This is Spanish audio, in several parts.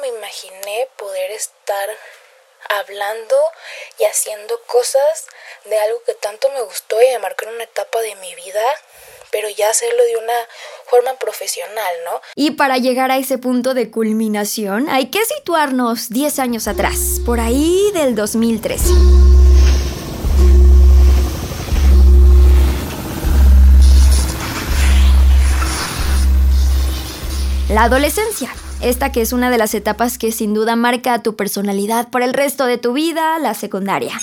me imaginé poder estar hablando y haciendo cosas de algo que tanto me gustó y me marcó una etapa de mi vida, pero ya hacerlo de una forma profesional, ¿no? Y para llegar a ese punto de culminación, hay que situarnos 10 años atrás, por ahí del 2013. La adolescencia. Esta que es una de las etapas que sin duda marca tu personalidad por el resto de tu vida, la secundaria.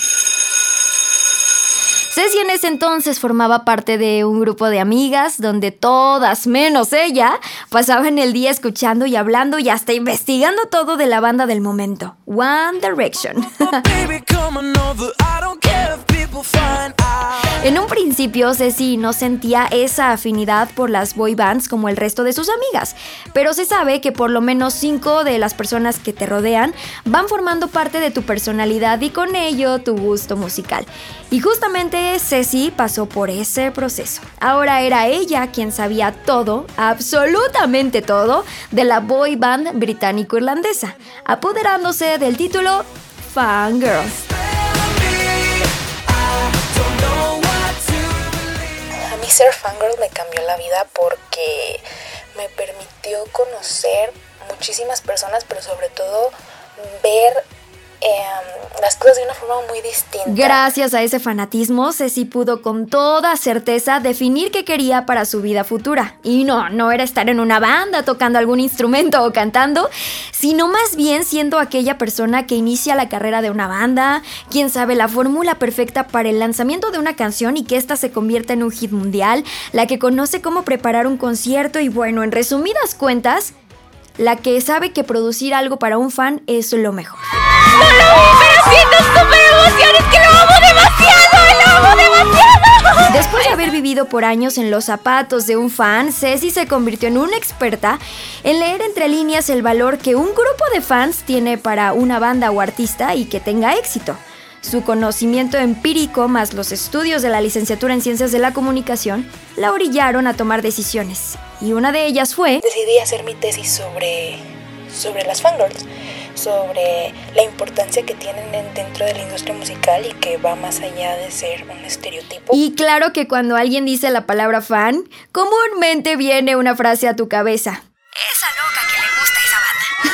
Ceci en ese entonces formaba parte de un grupo de amigas donde todas, menos ella, pasaban el día escuchando y hablando y hasta investigando todo de la banda del momento, One Direction. En un principio, Ceci no sentía esa afinidad por las boy bands como el resto de sus amigas, pero se sabe que por lo menos cinco de las personas que te rodean van formando parte de tu personalidad y con ello tu gusto musical. Y justamente Ceci pasó por ese proceso. Ahora era ella quien sabía todo, absolutamente todo, de la boy band británico-irlandesa, apoderándose del título Fangirl. Ser fangirl me cambió la vida porque me permitió conocer muchísimas personas, pero sobre todo ver Em, las cosas de una forma muy distinta. Gracias a ese fanatismo, Ceci pudo con toda certeza definir qué quería para su vida futura. Y no, no era estar en una banda tocando algún instrumento o cantando, sino más bien siendo aquella persona que inicia la carrera de una banda, quien sabe la fórmula perfecta para el lanzamiento de una canción y que ésta se convierta en un hit mundial, la que conoce cómo preparar un concierto y bueno, en resumidas cuentas, la que sabe que producir algo para un fan es lo mejor. Vivido por años en los zapatos de un fan, Ceci se convirtió en una experta en leer entre líneas el valor que un grupo de fans tiene para una banda o artista y que tenga éxito. Su conocimiento empírico más los estudios de la licenciatura en Ciencias de la Comunicación la orillaron a tomar decisiones. Y una de ellas fue... Decidí hacer mi tesis sobre, sobre las fangirls sobre la importancia que tienen dentro de la industria musical y que va más allá de ser un estereotipo. Y claro que cuando alguien dice la palabra fan, comúnmente viene una frase a tu cabeza.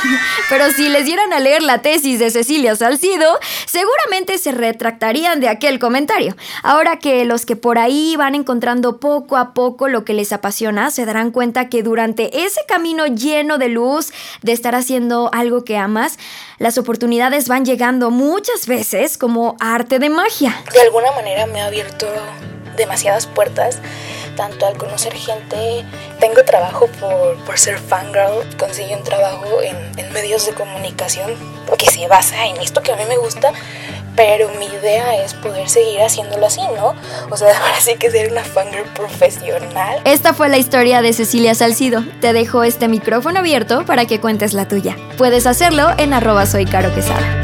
Pero si les dieran a leer la tesis de Cecilia Salcido, seguramente se retractarían de aquel comentario. Ahora que los que por ahí van encontrando poco a poco lo que les apasiona, se darán cuenta que durante ese camino lleno de luz, de estar haciendo algo que amas, las oportunidades van llegando muchas veces como arte de magia. De alguna manera me ha abierto demasiadas puertas tanto al conocer gente, tengo trabajo por, por ser fangirl, conseguí un trabajo en, en, medios de comunicación que se basa en esto que a mí me gusta, pero mi idea es poder seguir haciéndolo así, ¿no? O sea, ahora sí que ser una fangirl profesional. Esta fue la historia de Cecilia Salcido. Te dejo este micrófono abierto para que cuentes la tuya. Puedes hacerlo en arroba soy Caro Quesada.